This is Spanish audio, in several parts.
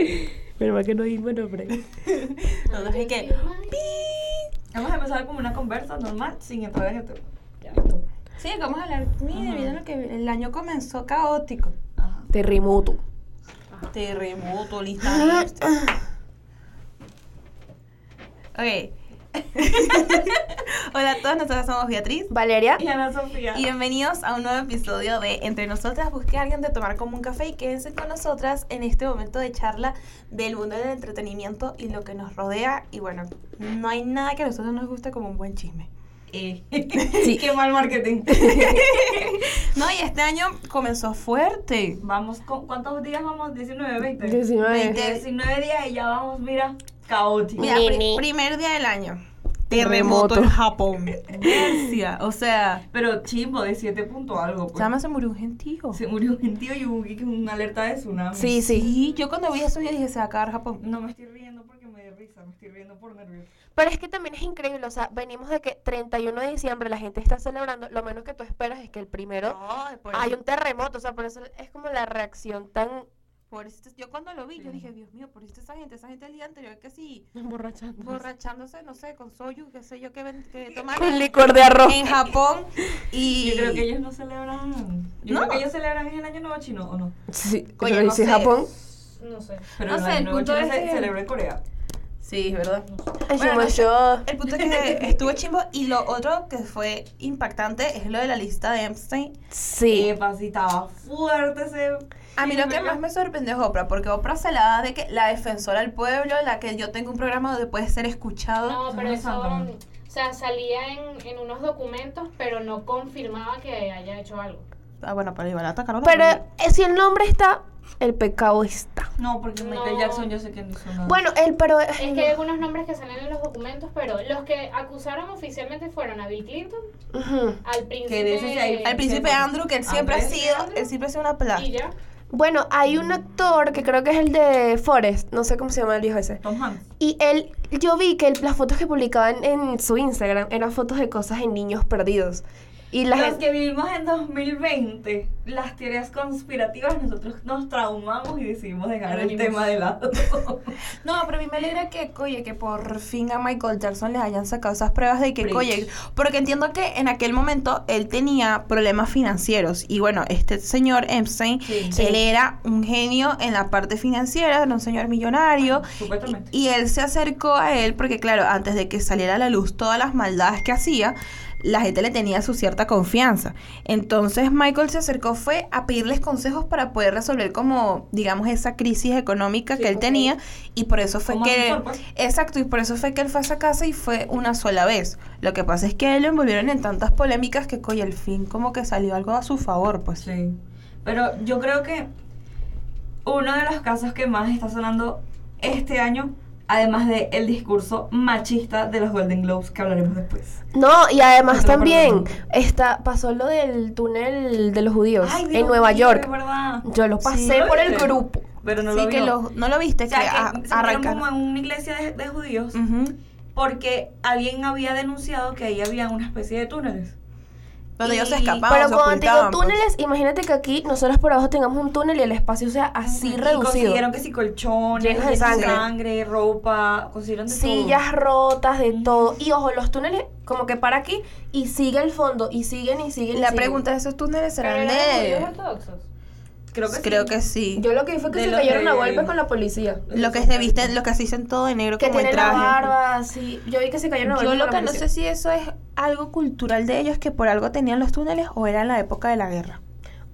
Pero más que no dimos nombre. Nosotros hay que. Vamos a empezar como una conversa normal sin entrar en el tema. Sí, vamos a hablar. Mire, debido a lo que el año comenzó caótico. Ajá. Terremoto. Terremoto, lista. ok. Hola a todos, nosotros somos Beatriz. Valeria. Y Ana Sofía. Y bienvenidos a un nuevo episodio de Entre Nosotras. Busque a alguien de tomar como un café y quédense con nosotras en este momento de charla del mundo del entretenimiento y lo que nos rodea. Y bueno, no hay nada que a nosotros nos guste como un buen chisme. Eh, Sí. Qué mal marketing. No, y este año comenzó fuerte. vamos, con, ¿cuántos días vamos? 19, 20. 19. 20, 19 días y ya vamos, mira, caótico. Mira, Nene. primer día del año. Terremoto. Terremoto en Japón. Bercia, O sea, Pero chimbo, de 7 punto algo. Pues. Chama se murió un gentío. Se murió un gentío y hubo una alerta de tsunami. Sí, sí. Sí, yo cuando vi eso yo dije, se va a acabar Japón. No me estoy riendo porque me da risa, me estoy riendo por nervios. Pero es que también es increíble, o sea, venimos de que 31 de diciembre la gente está celebrando, lo menos que tú esperas es que el primero No, por hay un terremoto, o sea, por eso es como la reacción tan pobrecito. Yo cuando lo vi, yo Sí. dije, Dios mío, pobrecito esa gente, esa gente el día anterior que sí, emborrachando. borrachándose, no sé, con soyu, qué sé yo, que, ven- que toman Con licor de arroz. en Japón. Y Yo creo que ellos no celebran. Yo No. creo que ellos celebran el año nuevo chino, ¿o no? Sí, Oye, pero no dice sé. Japón. No sé. Pero No el sé, el punto es se que- celebra en Corea. Sí, es verdad. Ay, Bueno, no yo. El punto es que estuvo chimbo. Y lo otro que fue impactante es lo de la lista de Epstein. Sí. Epa, sí, estaba fuerte ese. A mí lo que más me sorprendió es Oprah, porque Oprah se la da de que la defensora del pueblo, la que yo tengo un programa donde puede ser escuchado. No, pero eso, o sea, salía en, en unos documentos, pero no confirmaba que haya hecho algo. Ah, bueno, pero igual atacaron. Pero eh, si el nombre está, el pecado está. No, porque Michael No. Jackson yo sé que no hizo nada. Bueno, él, pero. Es que hay algunos nombres que salen en los documentos, pero los que acusaron oficialmente fueron a Bill Clinton, al príncipe... de ese Al príncipe Andrew, que él siempre ha sido, él siempre ha sido una plaga. Y ya. Bueno, hay un actor que creo que es el de Forrest, no sé cómo se llama el viejo ese. Tom Hanks. Y él, yo vi que el- las fotos que publicaban en su Instagram eran fotos de cosas en niños perdidos. Y la Los que vivimos en 2020, las teorías conspirativas, nosotros nos traumamos y decidimos dejar el Anónimos. tema de lado. No, pero a mí me alegra que, oye, que por fin a Michael Jackson le hayan sacado esas pruebas de que, Preach. oye, porque entiendo que en aquel momento él tenía problemas financieros y bueno, este señor Epstein, Sí. él era un genio en la parte financiera, era un señor millonario Supuestamente. y, y él se acercó a él porque claro, antes de que saliera a la luz todas las maldades que hacía, la gente le tenía su cierta confianza. Entonces Michael se acercó fue a pedirles consejos para poder resolver como, digamos, esa crisis económica Sí, que él tenía y por eso fue que... pues. Exacto, y por eso fue que él fue a esa casa y fue una sola vez. Lo que pasa es que él lo envolvieron en tantas polémicas que, coño, al fin como que salió algo a su favor, pues. Sí. Pero yo creo que uno de los casos que más está sonando este año, además de el discurso machista de los Golden Globes que hablaremos después. No, y además también está, pasó lo del túnel de los judíos Ay, en Dios Nueva mío, York. verdad. Yo lo pasé ¿lo por el grupo. Pero no sí, lo que lo, no lo viste, O sea, que, que a- se arrancaron. como en una iglesia de, de judíos Ujú. porque alguien había denunciado que ahí había una especie de túneles. Donde ellos se escapaban, Pero se cuando te digo pues. túneles, imagínate que aquí nosotros por abajo tengamos un túnel y el espacio sea así Y reducido. consiguieron que si colchones, Llenos de sangre. ropa, consiguieron de todo. Sillas rotas, de todo. Y ojo, los túneles como que para aquí y sigue el fondo y siguen y siguen. y La siguen. pregunta de esos túneles serán de... ortodoxos. Creo que Creo sí. que sí. Yo lo que vi fue que De se cayeron a golpes con la policía. Lo que se viste, lo que se dicen todo de negro Que como el tiene la barba así. Yo vi que se cayeron a Yo golpes lo con la que no sé si eso es algo cultural de ellos, que por algo tenían los túneles o era en la época de la guerra.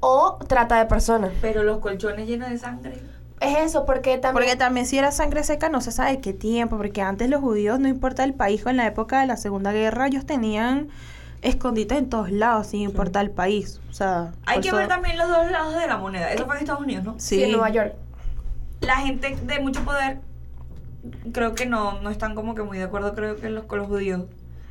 O trata de personas. Pero los colchones llenos de sangre. Es eso, porque también. Porque también si era sangre seca no se sabe qué tiempo, porque antes los judíos, no importa el país, o en la época de la Segunda Guerra, ellos tenían escondites en todos lados, sin importar el país. O sea, Hay que ver también los dos lados de la moneda. Eso fue en Estados Unidos, ¿no? sí, en Nueva York. La gente de mucho poder creo que no, no están como que muy de acuerdo creo que los, con los judíos.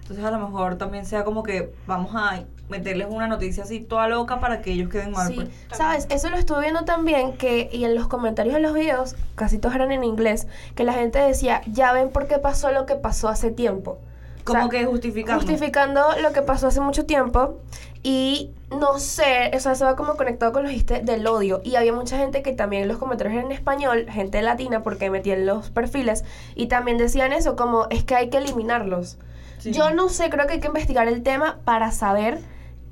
Entonces a lo mejor también sea como que vamos a meterles una noticia así toda loca para que ellos queden mal. Sí, pues. sabes, eso lo estuve viendo también que y en los comentarios de los videos, casi todos eran en inglés, que la gente decía, ya ven por qué pasó lo que pasó hace tiempo. Como O sea, que justificando. justificando lo que pasó hace mucho tiempo y no sé, o sea, eso va como conectado con los chistes del odio y había mucha gente que también los comentarios eran en español, gente latina porque metían los perfiles y también decían eso como es que hay que eliminarlos. Sí. Yo no sé, creo que hay que investigar el tema para saber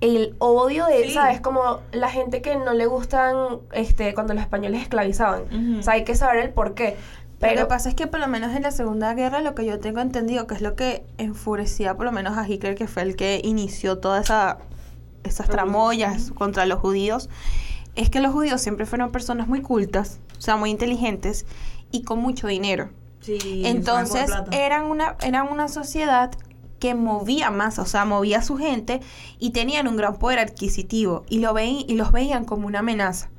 el odio de, Sí. ¿sabes? Como la gente que no le gustan este cuando los españoles esclavizaban. Ujú. O sea, hay que saber el por qué. Pero lo que pasa es que por lo menos en la Segunda Guerra lo que yo tengo entendido, que es lo que enfurecía por lo menos a Hitler, que fue el que inició todas esa, esas tramoyas contra los judíos, es que los judíos siempre fueron personas muy cultas, o sea, muy inteligentes y con mucho dinero. Sí, Entonces eran una, eran una sociedad que movía más, o sea, movía a su gente y tenían un gran poder adquisitivo y, lo veí- y los veían como una amenaza.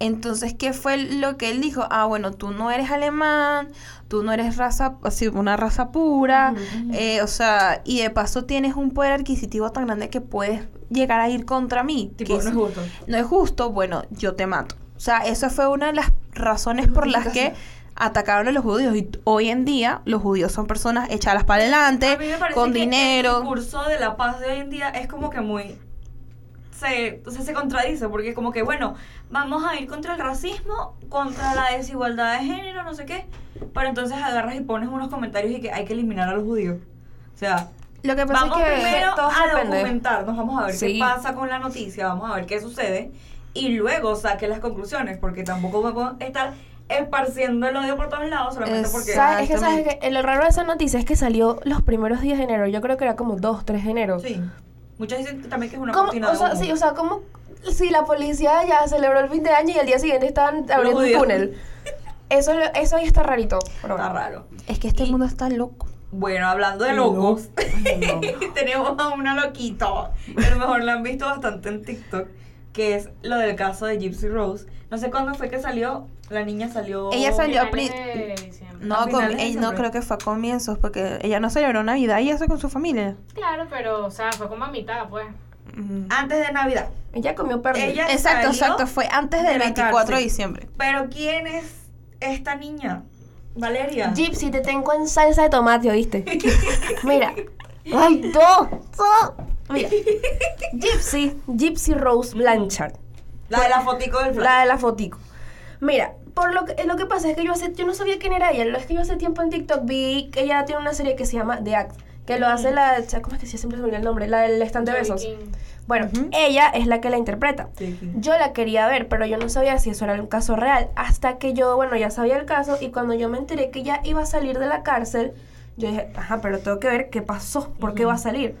Entonces, ¿qué fue lo que él dijo? Ah, bueno, tú no eres alemán, tú no eres raza, así, una raza pura, eh, o sea, y de paso tienes un poder adquisitivo tan grande que puedes llegar a ir contra mí. Tipo, que no es justo. no es justo, bueno, yo te mato. O sea, esa fue una de las razones por las que atacaron a los judíos. Y hoy en día los judíos son personas echadas para adelante, A mí me con que El dinero. discurso de la paz de hoy en día es como que muy. Se, o sea, se contradice, porque es como que, bueno, vamos a ir contra el racismo, contra la desigualdad de género, no sé qué. Pero entonces agarras y pones unos comentarios y que hay que eliminar a los judíos. O sea, Lo que pasa vamos es que primero a documentarnos, vamos a ver Sí. qué pasa con la noticia, vamos a ver qué sucede y luego saque las conclusiones, porque tampoco podemos estar esparciendo el odio por todos lados solamente porque... Es que, ¿sabes Exactamente. que Lo raro de esa noticia es que salió los primeros días de enero. Yo creo que era como 2, 3 de enero. Sí. Muchos dicen también que es una ¿Cómo? cortina O de sea, humo. sí, o sea, como si la policía ya celebró el fin de año y al día siguiente estaban abriendo un túnel. Eso, lo- eso ahí está rarito. pero Está bueno. raro. es que este mundo está loco. Bueno, hablando de No. locos, tenemos a una loquita. que A lo mejor la han visto bastante en TikTok, que es lo del caso de Gypsy Rose. No sé cuándo fue que salió, la niña salió... Ella salió a de. No, A con- finales de ella- no creo que fue a comienzos, porque ella no celebró Navidad y eso con su familia. Claro, pero, o sea, fue como a mitad, pues. Ujú. Antes de Navidad. Ella comió perro. Ella Exacto, exacto, fue antes de del la 24 de diciembre. Pero ¿quién es esta niña? Valeria. Gypsy, te tengo en salsa de tomate, ¿oíste? Mira. ¡Ay, no! Mira. Gypsy, Gypsy Rose Blanchard. La de la fotico del flash. La de la fotico. Mira, por lo que, lo que pasa es que yo hace, yo no sabía quién era ella. Lo es que yo hace tiempo en TikTok vi que ella tiene una serie que se llama The Act. Que lo hace la. ¿Cómo es que siempre se me olvida el nombre? La del stand de besos. Bueno, ella es la que la interpreta. Sí, sí. Yo la quería ver, pero yo no sabía si eso era un caso real. Hasta que yo, bueno, ya sabía el caso y cuando yo me enteré que ella iba a salir de la cárcel, yo dije, ajá, pero tengo que ver qué pasó, por qué va a salir.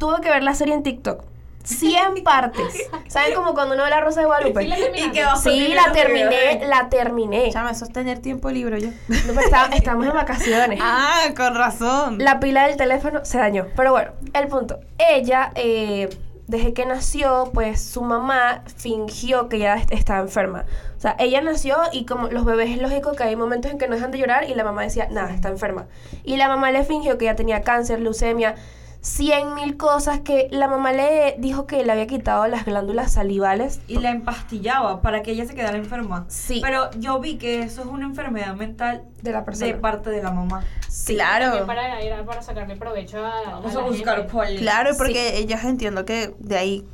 Tuve que ver la serie en TikTok. 100 partes. ¿Saben como cuando uno ve la Rosa de Guadalupe? Sí, la. Y que Sí, terminé, la terminé. Chama, eso es tener tiempo libre yo. No, pero está- estamos en vacaciones. ah, con razón. La pila del teléfono se dañó. Pero bueno, el punto. Ella, eh, desde que nació, pues su mamá fingió que ya est- estaba enferma. O sea, ella nació y como los bebés es lógico que hay momentos en que no dejan de llorar y la mamá decía, nada, está enferma. Y la mamá le fingió que ya tenía cáncer, leucemia, cien mil cosas que la mamá le dijo que le había quitado las glándulas salivales. Y la empastillaba para que ella se quedara enferma. Sí. Pero yo vi que eso es una enfermedad mental De la persona. de parte de la mamá. claro. Para, era para sacarle provecho a. Vamos a a la buscar gente. cuál es. Claro, porque ellas entiendo que de ahí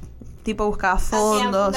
tipo buscaba fondos.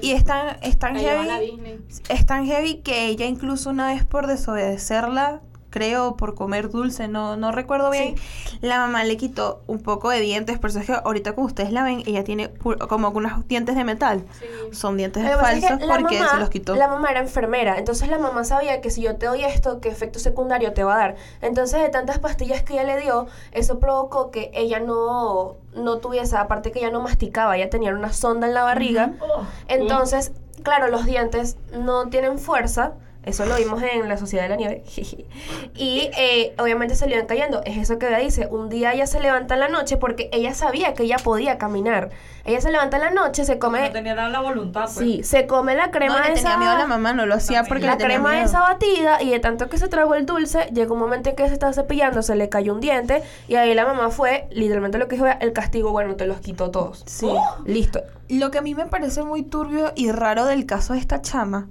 Y es tan, es tan heavy. Disney. Es tan heavy que ella incluso una vez por desobedecerla, creo por comer dulce, no, no recuerdo bien, la mamá le quitó un poco de dientes, por eso es que ahorita como ustedes la ven, ella tiene como unos dientes de metal. Sí. Son dientes es falsos que porque mamá- se los quitó. La mamá era enfermera, entonces la mamá sabía que si yo te doy esto, ¿qué efecto secundario te va a dar? Entonces, de tantas pastillas que ella le dio, eso provocó que ella no, no tuviese, aparte que ella no masticaba, ella tenía una sonda en la barriga. Oh. Entonces, claro, los dientes no tienen fuerza. Eso lo vimos en la Sociedad de la Nieve. y eh, obviamente se le iban cayendo. Es eso que ella dice. Un día ella se levanta en la noche porque ella sabía que ella podía caminar. Ella se levanta en la noche, se come... No tenía la voluntad, pues. Sí, se come la crema no, le esa... tenía miedo a la mamá, no lo hacía porque La le tenía crema miedo. esa batida y de tanto que se tragó el dulce, llegó un momento en que se estaba cepillando, se le cayó un diente y ahí la mamá fue, literalmente lo que dijo, el castigo, bueno, te los quitó todos. Sí. Listo. Lo que a mí me parece muy turbio y raro del caso de esta chama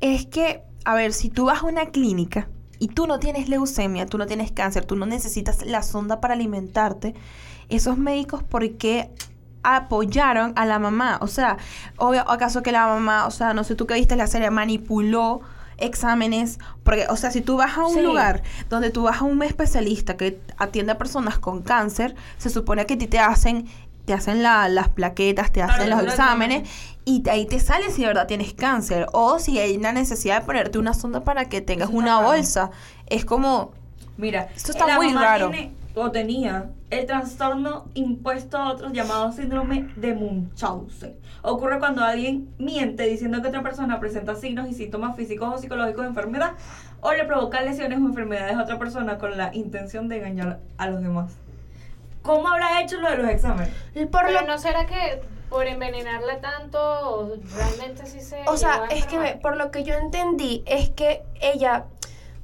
es que, a ver, si tú vas a una clínica y tú no tienes leucemia, tú no tienes cáncer, tú no necesitas la sonda para alimentarte, esos médicos, ¿por qué apoyaron a la mamá? O sea, obvio, ¿acaso que la mamá, o sea, no sé tú que viste la serie, manipuló exámenes? Porque, o sea, si tú vas a un Sí. lugar donde tú vas a un especialista que atiende a personas con cáncer, se supone que a ti te hacen te hacen la- las plaquetas, te hacen los exámenes y ahí te sale si de verdad tienes cáncer o si hay una necesidad de ponerte una sonda para que tengas Eso una raro. bolsa. Es como, Mira, Esto está la muy mamá raro. tiene, o tenía el trastorno impuesto a otros llamado síndrome de Munchausen. Ocurre cuando alguien miente diciendo que otra persona presenta signos y síntomas físicos o psicológicos de enfermedad o le provoca lesiones o enfermedades a otra persona con la intención de engañar a los demás. ¿Cómo habrá hecho lo de los exámenes? Por Pero lo no será que por envenenarla tanto, realmente sí se. O sea, es que por lo que yo entendí es que ella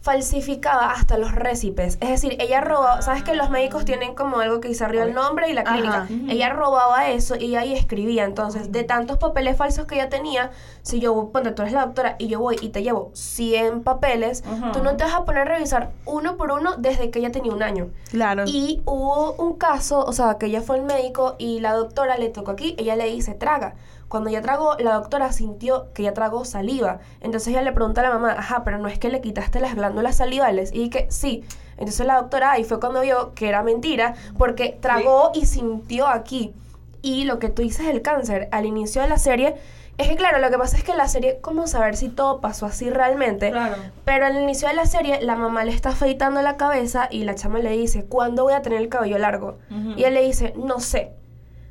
falsificaba hasta los récipes. Es decir, ella robaba, sabes que los médicos tienen como algo que dice arriba el nombre y la clínica. Ella robaba eso y ahí escribía. Entonces, de tantos papeles falsos que ella tenía, si yo, ponte, tú eres la doctora y yo voy y te llevo 100 papeles, Ajá. tú no te vas a poner a revisar uno por uno desde que ella tenía un año. claro. Y hubo un caso, o sea, que ella fue al médico y la doctora le tocó aquí, ella le dice, traga. Cuando ella tragó, la doctora sintió que ella tragó saliva. Entonces ella le pregunta a la mamá, ajá, pero no es que le quitaste las glándulas salivales. Y que sí. Entonces la doctora ahí fue cuando vio que era mentira, porque tragó y sintió aquí. Y lo que tú dices del cáncer, al inicio de la serie, es que claro, lo que pasa es que en la serie, ¿cómo saber si todo pasó así realmente? Claro. Pero al inicio de la serie, la mamá le está afeitando la cabeza y la chama le dice, ¿cuándo voy a tener el cabello largo? Y él le dice, no sé.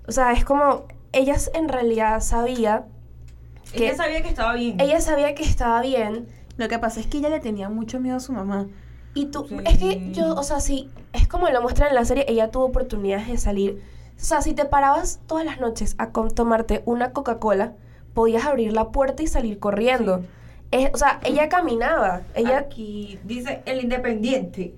O sea, es como, ella en realidad sabía que... Ella sabía que estaba bien. Ella sabía que estaba bien. Lo que pasa es que ella le tenía mucho miedo a su mamá. Y tú, Sí. es que yo, o sea, sí, es como lo muestran en la serie, ella tuvo oportunidades de salir. O sea, si te parabas todas las noches a tomarte una Coca-Cola, podías abrir la puerta y salir corriendo. Es- o sea, ella caminaba. Ella, Aquí dice el independiente.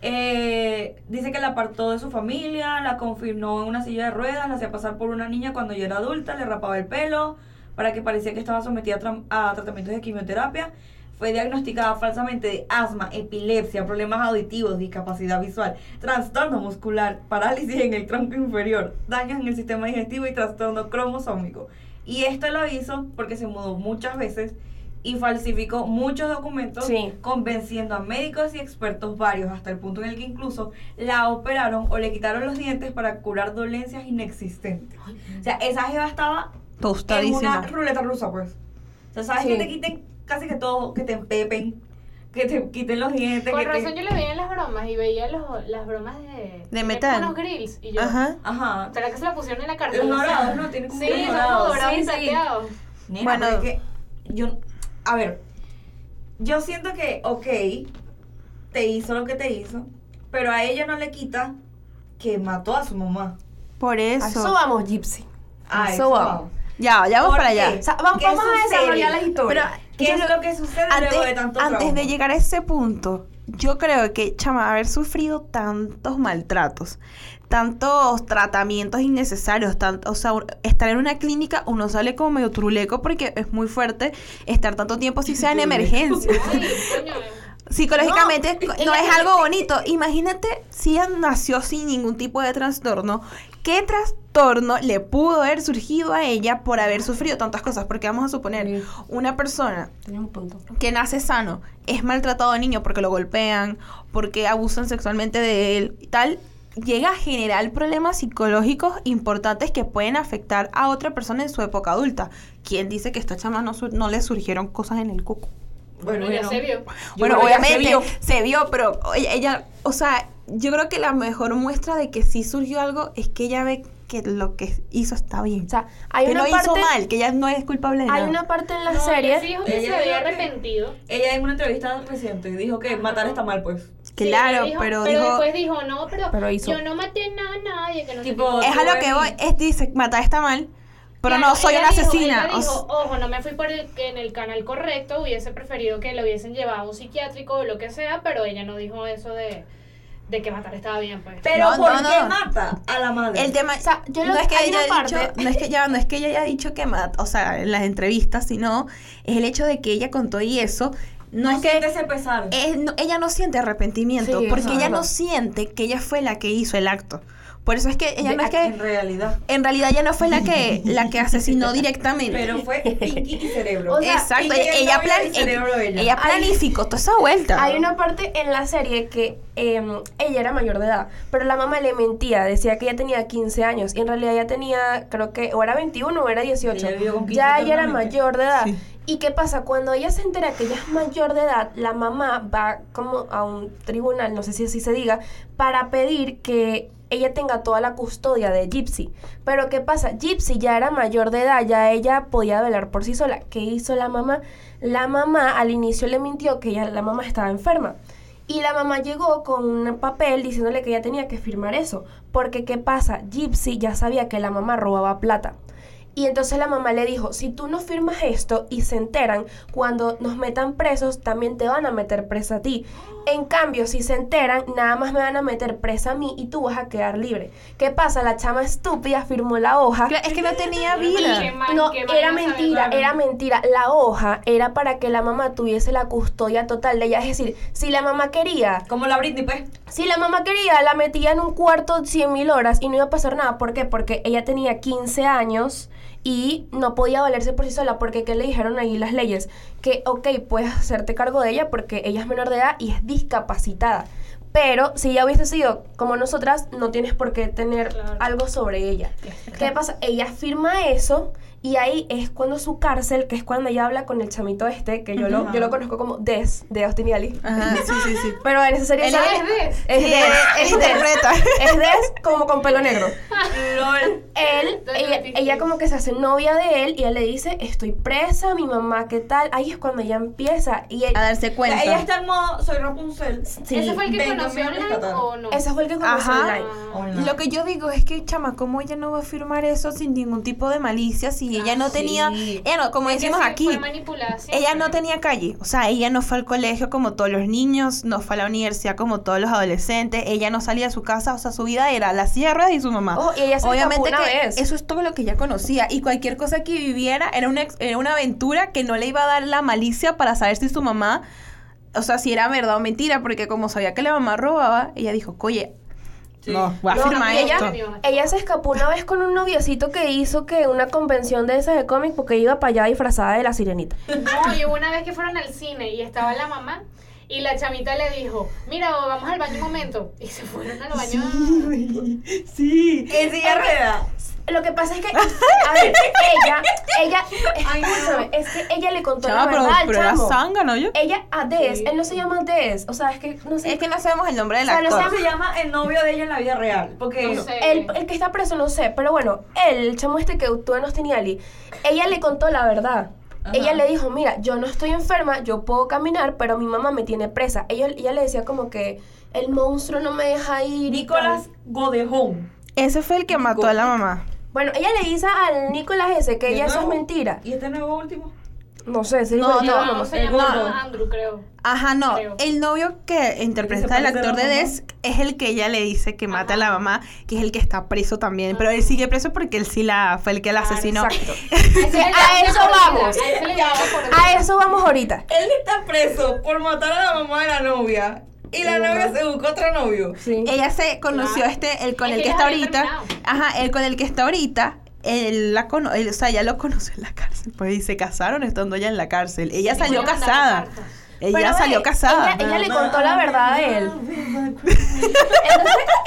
Eh, dice que la apartó de su familia, la confinó en una silla de ruedas, la hacía pasar por una niña cuando ya era adulta, le rapaba el pelo para que parecía que estaba sometida a, tram- a tratamientos de quimioterapia. Fue diagnosticada falsamente de asma, epilepsia, problemas auditivos, discapacidad visual, trastorno muscular, parálisis en el tronco inferior, daños en el sistema digestivo y trastorno cromosómico. Y esto lo hizo porque se mudó muchas veces y falsificó muchos documentos Sí. convenciendo a médicos y expertos varios hasta el punto en el que incluso la operaron o le quitaron los dientes para curar dolencias inexistentes. O sea, esa jeva estaba en Tostadísima. una ruleta rusa, pues. O sea, sabes Sí. que te quiten casi que todo, que te empepen, que te quiten los dientes, Con que razón te... yo le veía en las bromas y veía los, las bromas de... De metal. Unos grills y yo... Ajá. Ajá. ¿Será que se la pusieron en la cartera? Los dorados, ¿no? Tienen como Sí, dorados. dorados Sí, y sí. Nena, Bueno. es que yo, a ver, yo siento que, ok, te hizo lo que te hizo, pero a ella no le quita que mató a su mamá. Por a eso. eso vamos, Gypsy. A A eso vamos. Ya, ya vamos ¿Por para allá. O sea, vamos, ¿Qué vamos a desarrollar las historias. Pero ¿Qué es lo- lo que sucede antes, luego de tanto antes trauma? de llegar a ese punto, yo creo que, chama, haber sufrido tantos maltratos, tantos tratamientos innecesarios, tanto, o sea, estar en una clínica, uno sale como medio truleco porque es muy fuerte estar tanto tiempo si sea en emergencia. Psicológicamente No, es algo bonito. Imagínate si nació sin ningún tipo de trastorno. ¿Qué trastorno le pudo haber surgido a ella por haber sufrido tantas cosas? Porque vamos a suponer, Sí. una persona Tienes un punto. que nace sano es maltratado de niño porque lo golpean, porque abusan sexualmente de él y tal, llega a generar problemas psicológicos importantes que pueden afectar a otra persona en su época adulta. ¿Quién dice que a esta chama no, su- no le surgieron cosas en el cuco? Bueno, Bueno, ya no. se vio. Yo bueno, obviamente se vio. se vio, pero ella, ella, o sea, yo creo que la mejor muestra de que sí surgió algo es que ella ve que lo que hizo está bien. O sea, hay que una no parte... hizo mal, que ella no es culpable de Hay nada. una parte en la No, serie... que Ella se había que- arrepentido. Ella en una entrevista reciente dijo que matar está mal, pues. Sí, Claro, pero pero dijo- después dijo, no, pero, Pero hizo. yo no maté nada a nadie. Que no sé Tipo, qué". Es a lo que voy, es dice, matar está mal, pero Claro, no soy una dijo- asesina. ella dijo, ojo, no me fui por el, que en el canal correcto, hubiese preferido que lo hubiesen llevado a un psiquiátrico o lo que sea, pero ella no dijo eso de, de que matar estaba bien, pues. Pero No, ¿por no, qué no. mata a la madre? el tema, O sea, yo lo- no es que ella haya dicho, no es que ya, no es que ella haya dicho que mata, o sea, en las entrevistas, sino es el hecho de que ella contó y eso no, es que ese pesar. es- no- ella no siente arrepentimiento Sí, porque ella no siente que ella fue la que hizo el acto. Por eso es que ella De- no es En que realidad. en realidad ella no fue la que la que asesinó directamente. Pero fue Pinky y Cerebro. O sea, Exacto, ella, plan- Cerebro ella. ella planificó toda esa vuelta. Hay una parte en la serie que em, ella era mayor de edad, pero la mamá le mentía, decía que ella tenía 15 años y en realidad ella tenía, creo que, o era 21 o era 18. Ella vivió con 15 ya ella era mayor de edad. Sí. ¿Y qué pasa? Cuando ella se entera que ella es mayor de edad, la mamá va como a un tribunal, no sé si así se diga, para pedir que ella tenga toda la custodia de Gypsy. Pero ¿qué pasa? Gypsy ya era mayor de edad, ya ella podía velar por sí sola. ¿Qué hizo la mamá? La mamá al inicio le mintió que ella, la mamá estaba enferma. Y la mamá llegó con un papel diciéndole que ella tenía que firmar eso. Porque ¿qué pasa? Gypsy ya sabía que la mamá robaba plata. Y entonces la mamá le dijo, si tú no firmas esto y se enteran, cuando nos metan presos, también te van a meter presa a ti. En cambio, si se enteran, nada más me van a meter presa a mí y tú vas a quedar libre. ¿Qué pasa? La chama estúpida firmó la hoja. Es que no tenía Qué vida. mal, No, qué mal era mentira, era mentira. La hoja era para que la mamá tuviese la custodia total de ella. Es decir, si la mamá quería, Como la Britney, pues. si la mamá quería, la metía en un cuarto 100 mil horas y no iba a pasar nada. ¿Por qué? Porque ella tenía 15 años y no podía valerse por sí sola. Porque, ¿qué le dijeron ahí las leyes? Que, ok, puedes hacerte cargo de ella porque ella es menor de edad y es discapacitada. Pero si ella hubiese sido como nosotras, no tienes por qué tener Claro. algo sobre ella. ¿Qué pasa? Ella firma eso y ahí es cuando su cárcel, que es cuando ella habla con el chamito este, que yo, lo, yo lo conozco como Des, de Austin y Ali. Ajá, sí, sí, sí. Pero en esa serie es Des. Es Des, es interpreta. Des. Es Des como con pelo negro. LOL. Él, ella, ella como que se hace novia de él y él le dice, estoy presa, mi mamá, ¿qué tal? Ahí es cuando ella empieza y él, A darse cuenta. ella está en modo, soy Rapunzel. sí, ¿Ese fue el que conoció a online o no? ese fue el que conoció Ajá. online. Online. Lo que yo digo es que, chama, ¿cómo ella no va a firmar eso sin ningún tipo de malicia? Si ella no Ah, sí. tenía, ella no, como decimos aquí, ella no tenía calle. O sea, ella no fue al colegio como todos los niños, no fue a la universidad como todos los adolescentes, ella no salía de su casa, o sea, su vida era las sierras y su mamá. Oh, y ella se Obviamente una que vez. eso es todo lo que ella conocía y cualquier cosa que viviera era una, era una aventura que no le iba a dar la malicia para saber si su mamá, o sea, si era verdad o mentira, porque como sabía que la mamá robaba, ella dijo, oye, Sí. no, voy a No, firmar ella, esto. ella se escapó una vez con un noviecito que hizo que una convención de esas de cómic porque iba para allá disfrazada de la sirenita. No, y una vez que fueron al cine y estaba la mamá y la chamita le dijo, mira, vamos al baño un momento. Y se fueron al baño. Sí. En silla de ruedas. Lo que pasa es que, a ver, ella, ella, Ay, no. es que ella le contó Chama, la pero, verdad pero era chamo. sanga, ¿no? Yo. Ella a Des, Sí. él no se llama Des, o sea, es que no sé. Es que no sabemos el nombre del O sea, no actor. ¿Cómo se llama el novio de ella en la vida real? Porque No sé. El, el que está preso no sé, pero bueno, él, el chamo este que tú en Austin y Ali, ella le contó la verdad. Ajá. Ella le dijo, mira, yo no estoy enferma, yo puedo caminar, pero mi mamá me tiene presa. Ella, ella le decía como que el monstruo no me deja ir. Nicolás. Godejón. Ese fue el que mató a la mamá. Bueno, ella le dice al Nicolás ese que ¿De ella eso es mentira. ¿Y este nuevo último? No sé, pero yo no, no, No, no se llama. Andrew, creo. Ajá, no. Creo. El novio que interpreta el actor de mamá? Des es el que ella le dice que mata a la Ajá. mamá, que es el que está preso también. Pero él sigue preso porque él sí la fue el que la Claro, asesinó. Exacto. A eso vamos. a eso vamos ahorita. Él está preso por matar a la mamá de la novia. Y la novia se buscó otro novio. Sí. Ella se conoció Claro. este, el con Es el que está ahorita. terminado. Ajá, el con el que está ahorita. Él la cono él, o sea, ella lo conoció en la cárcel. Pues y se casaron estando ella en la cárcel. Ella Sí, salió casada. Ella Pero, salió casada. Ella, ella le contó la verdad a él. Entonces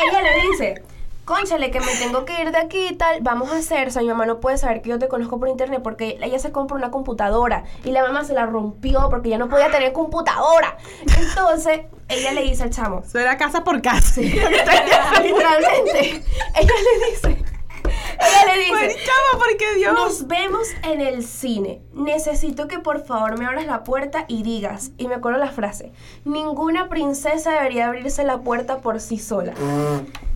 ella le dice, conchale, que me tengo que ir de aquí y tal, vamos a hacer, o sea, mi mamá no puede saber que yo te conozco por internet porque ella se compró una computadora y la mamá se la rompió porque ya no podía tener computadora. Entonces ella le dice al chamo, Eso era casa por casa. literalmente, ella le dice, ella le dice, chama, porque Dios. nos vemos en el cine. Necesito que por favor me abras la puerta y digas, y me acuerdo la frase, ninguna princesa debería abrirse la puerta por sí sola.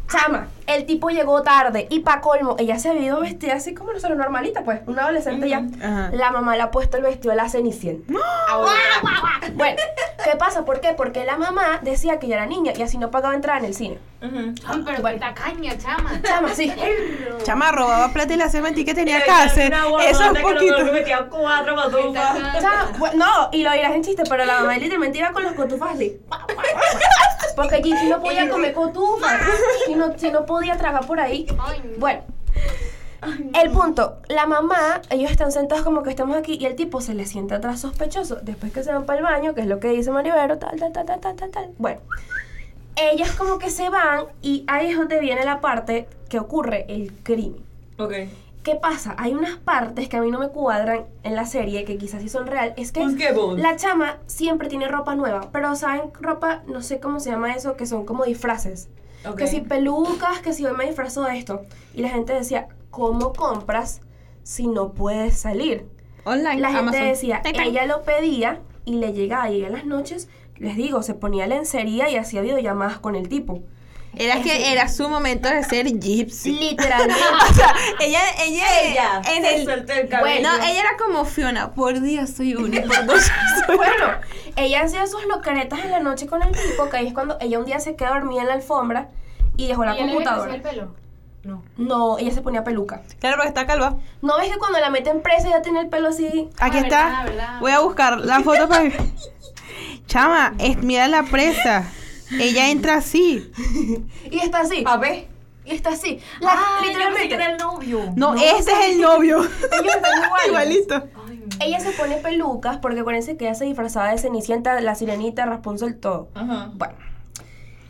Chama, el tipo llegó tarde y pa' colmo, ella se había ido vestida así como nosotros normalita, pues, una adolescente ya. Ajá. La mamá le ha puesto el vestido de la cenicienta. Bueno, ¿Qué pasa? ¿Por qué? Porque la mamá decía que ella era niña y así no pagaba entrada en el cine. Ay, pero Bueno. tacaña, chama. Chama, sí. Chama robaba plata y le hacía mentir que tenía cáncer. Eso es poquito. que metía cuatro matufas. Chama, no, y lo dirás en chiste, pero la mamá literalmente iba con los cotufas así. Porque Gigi no podía comer cotufas. Si no, si no podía tragar por ahí. Bueno, el punto, la mamá, ellos están sentados como que estamos aquí y el tipo se le siente atrás sospechoso después que se van para el baño, que es lo que dice Maribero, tal, tal, tal, tal, tal, tal, tal. Bueno, ellas como que se van y ahí es donde viene la parte que ocurre el crimen. Ok. ¿Qué pasa? Hay unas partes que a mí no me cuadran en la serie, que quizás sí son real. Es que la chama siempre tiene ropa nueva, pero ¿saben? Ropa, no sé cómo se llama eso, que son como disfraces. Que si pelucas, que si hoy me disfrazo de esto. Y la gente decía, ¿cómo compras si no puedes salir? Online, La gente Amazon. decía, ella lo pedía y le llegaba, y en las noches, les digo, se ponía lencería y hacía videollamadas con el tipo. Era que era su momento de ser gypsy. Literalmente. O sea, ella, ella, Ella en se el, suelta el cabello. no, ella era como Fiona, por día soy una y por dos soy bueno, ella hacía sus locaretas en la noche con el tipo, que ahí es cuando ella un día se quedó dormida en la alfombra y dejó la ¿Y le computadora. el pelo? No. No, ella se ponía peluca. Claro, porque está calva. ¿No ves que cuando la meten presa ya tiene el pelo así? Aquí Ah, está. verdad, verdad. Voy a buscar la foto para Chama, es, mira la presa. Ella entra así. Y está así. A ver. Y está así. La- Ah, yo pensé literalmente. que era el novio. No, este es el novio. Ellos están iguales. Igualito. Ay, Ella se pone pelucas porque acuérdense que ella se disfrazaba de Cenicienta, la Sirenita, Rapunzel, todo. Ajá. Bueno,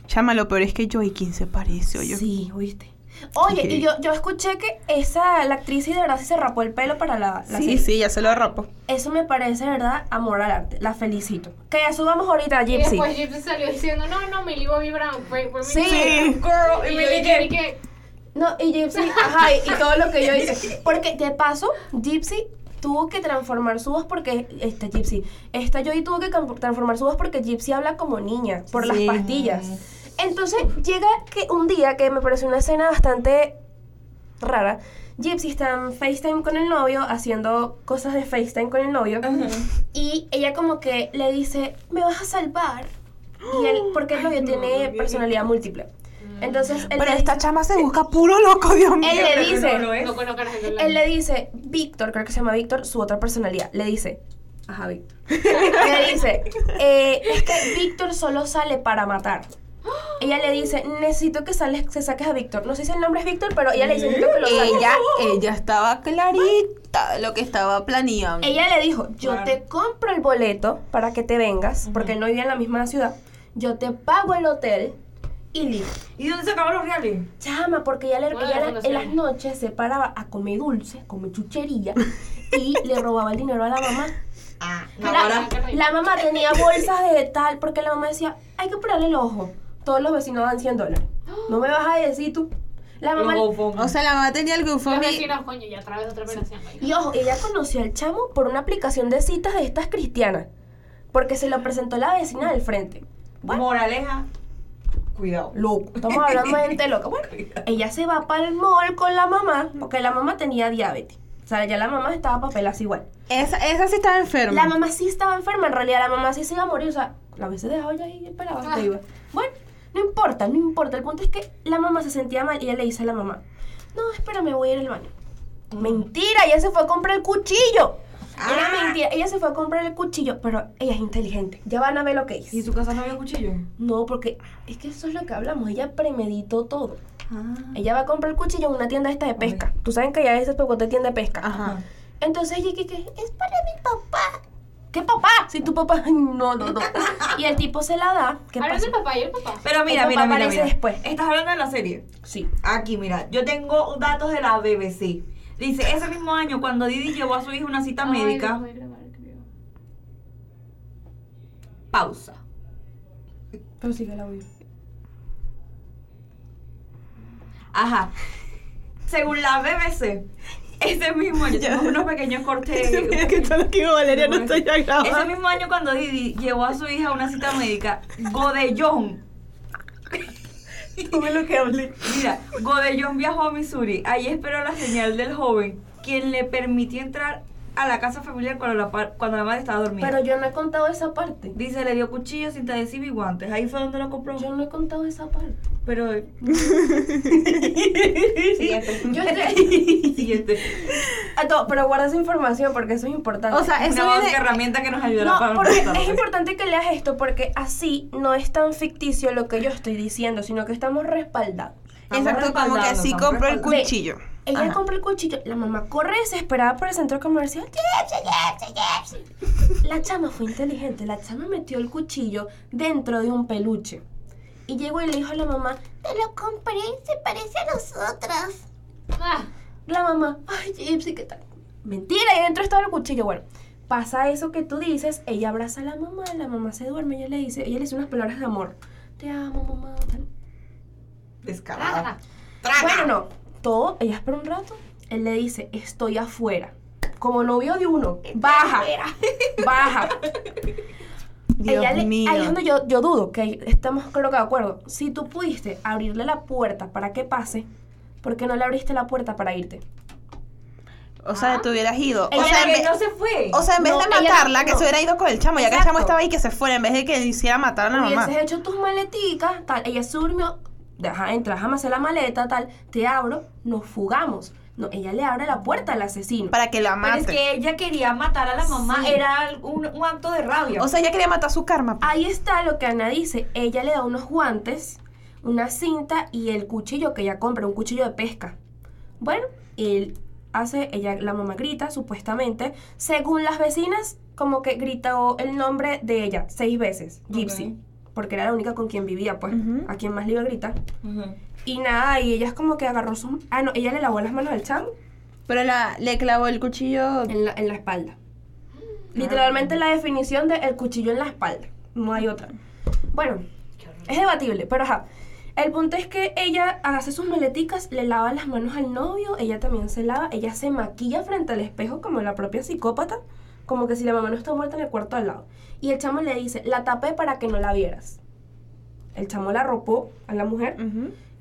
Chama, lo peor es que Joey King se parece, oye. sí, oíste. Oye, y yo, yo escuché que esa, la actriz, y de verdad sí se rapó el pelo para la, la Sí, serie. sí, ya se lo rapo. Eso me parece, de verdad, amor al arte. La felicito. Que ya subamos ahorita a Y Gypsy. después Gypsy salió diciendo, no, no, Millie Bobby Brown. Fue, fue Sí. Millie. Girl, Y y dije dije, que... No, y Gypsy, ajá, y, y todo lo que yo hice. Porque de paso, Gypsy tuvo que transformar su voz porque, esta Gypsy, esta Joy tuvo que transformar su voz porque Gypsy habla como niña, por las Sí. pastillas. Entonces llega que un día que me pareció una escena bastante rara. Gypsy está en FaceTime con el novio, haciendo cosas de FaceTime con el novio. Y ella como que le dice, me vas a salvar. Y él, porque el novio tiene personalidad múltiple. Entonces, él Pero esta dice- chama se busca puro loco, Dios mío. él le no dice. No él le dice, Víctor, creo que se llama Víctor, su otra personalidad, le dice, ajá, Víctor. le dice, eh, es que Víctor solo sale para matar. Ella le dice, necesito que sales, que saques a Víctor. No sé si el nombre es Víctor, pero ella le dice, necesito que lo saques. Ella, ella estaba clarita de lo que estaba planeando. Ella le dijo, yo Claro. te compro el boleto para que te vengas, porque él no vivía en la misma ciudad. Yo te pago el hotel y listo. ¿Y dónde se acaban los reales? Chama, porque ella, le- Bueno, ella la- en las noches se paraba a comer dulce, comer chuchería y le robaba el dinero a la mamá. Ah, La, la mamá tenía bolsas de tal, porque la mamá decía, hay que operarle el ojo. Todos los vecinos dan 100 dólares. No me vas a decir tú. La mamá... O sea, la mamá tenía el Los GoFundMe. vecinos, coño, ya a través de otra operación. Y ojo, ella conoció al chamo por una aplicación de citas de estas cristianas. Porque se lo presentó la vecina del frente. Bueno, Moraleja, cuidado. loco. Estamos hablando de gente loca. Bueno, ella se va para el mall con la mamá, porque la mamá tenía diabetes. O sea, ya la mamá estaba papelas igual. Esa, esa sí estaba enferma. La mamá sí estaba enferma, en realidad la mamá sí se iba a morir, o sea, la hubiese dejado ya ahí y esperaba que Ah. iba. Bueno, no importa, no importa. El punto es que la mamá se sentía mal y ella le dice a la mamá, no, espérame, voy a ir al baño. Mentira, ella se fue a comprar el cuchillo. Era Ah. mentira, ella se fue a comprar el cuchillo, pero ella es inteligente. Ya van a ver lo que ¿Y en hizo. su casa no había cuchillo? No, porque es que eso es lo que hablamos, ella premeditó todo. Ah. Ella va a comprar el cuchillo en una tienda esta de pesca. Tú sabes que ya a veces te tienda de pesca. Ajá. Entonces ella que es para mi papá. ¿Qué papá? Si tu papá. No, no, no. Y el tipo se la da. ¿Qué pasa? del papá y el papá. Pero mira, El mira, papá mira, aparece mira. después. Estás hablando de la serie. Sí. Aquí, mira, yo tengo datos de la BBC. Dice, ese mismo año, cuando Didi llevó a su hija una cita Ay, médica, grabar, creo. pausa. Pero sigue la vida. Ajá. Según la BBC, ese mismo año, tengo unos pequeños cortes. que todo lo que iba Valeria no estoy ya Ese mismo año cuando Didi llevó a su hija a una cita médica, Godellón, Tome lo que hablé. mira, Godellón viajó a Missouri. Ahí esperó la señal del joven, quien le permitió entrar a la casa familiar cuando la, cuando la madre estaba dormida. Pero yo no he contado esa parte. Dice, le dio cuchillo, cinta adhesiva y guantes. Ahí fue donde lo compró. Yo no he contado esa parte. Pero... Siguiente. Yo estoy... Siguiente. Ah, pero guarda esa información porque eso es importante. O sea, Es una viene- herramienta que nos ayudará No, para porque es importante que leas esto porque así no es tan ficticio lo que yo estoy diciendo, sino que estamos respaldados. Estamos Exacto, como que respaldando, sí estamos compró el cuchillo. Ella Ajá. compra el cuchillo, la mamá corre desesperada por el centro comercial. La chama fue inteligente, la chama metió el cuchillo dentro de un peluche. Y llegó y le dijo a la mamá, te lo compré, se parece a nosotras. Ah, La mamá, ay Gypsy, ¿qué tal? Mentira, y dentro estaba el cuchillo. Bueno, pasa eso que tú dices, ella abraza a la mamá, la mamá se duerme, ella le dice, ella le dice unas palabras de amor. Te amo, mamá. Descarada. Bueno, no, todo, ella espera un rato, él le dice, estoy afuera. Como novio de uno, baja, baja. Dios Ella le- mío. ahí es donde yo, yo dudo, que estamos creo que de acuerdo. Si tú pudiste abrirle la puerta para que pase, ¿por qué no le abriste la puerta para irte? O sea, te hubieras ido. O Ella sea, en que vez, no se fue. o sea, en vez No, de no- matarla, que se hubiera ido con el chamo, ya que el chamo estaba ahí, que se fuera, en vez de que le hiciera matar a la mamá. Hubieses hecho tus maleticas, tal. Ella se durmió, deja, entra, déjame hacer la maleta, tal. Te abro, nos fugamos. No, ella le abre la puerta al asesino. Para que la Pero es mate. que ella quería matar a la mamá. Sí. Era un, un acto de rabia. O sea, ella quería matar su karma. Ahí está lo que Ana dice. Ella le da unos guantes, una cinta y el cuchillo que ella compra, un cuchillo de pesca. Bueno, él hace, ella, la mamá grita, supuestamente. Según las vecinas, como que gritó el nombre de ella seis veces, Gypsy. Ok. Porque era la única con quien vivía, pues. A quien más le iba a gritar. Y nada, y ella es como que agarró su... Ah, no, ella le lavó las manos al chamo Pero la, le clavó el cuchillo. en la, en la espalda. Literalmente la definición de el cuchillo en la espalda. No hay otra. Bueno, es debatible, pero ajá. El punto es que ella hace sus maleticas, le lava las manos al novio, ella también se lava, ella se maquilla frente al espejo como la propia psicópata, como que si la mamá no está muerta en el cuarto al lado. Y el chamo le dice, la tapé para que no la vieras. El chamo la arropó a la mujer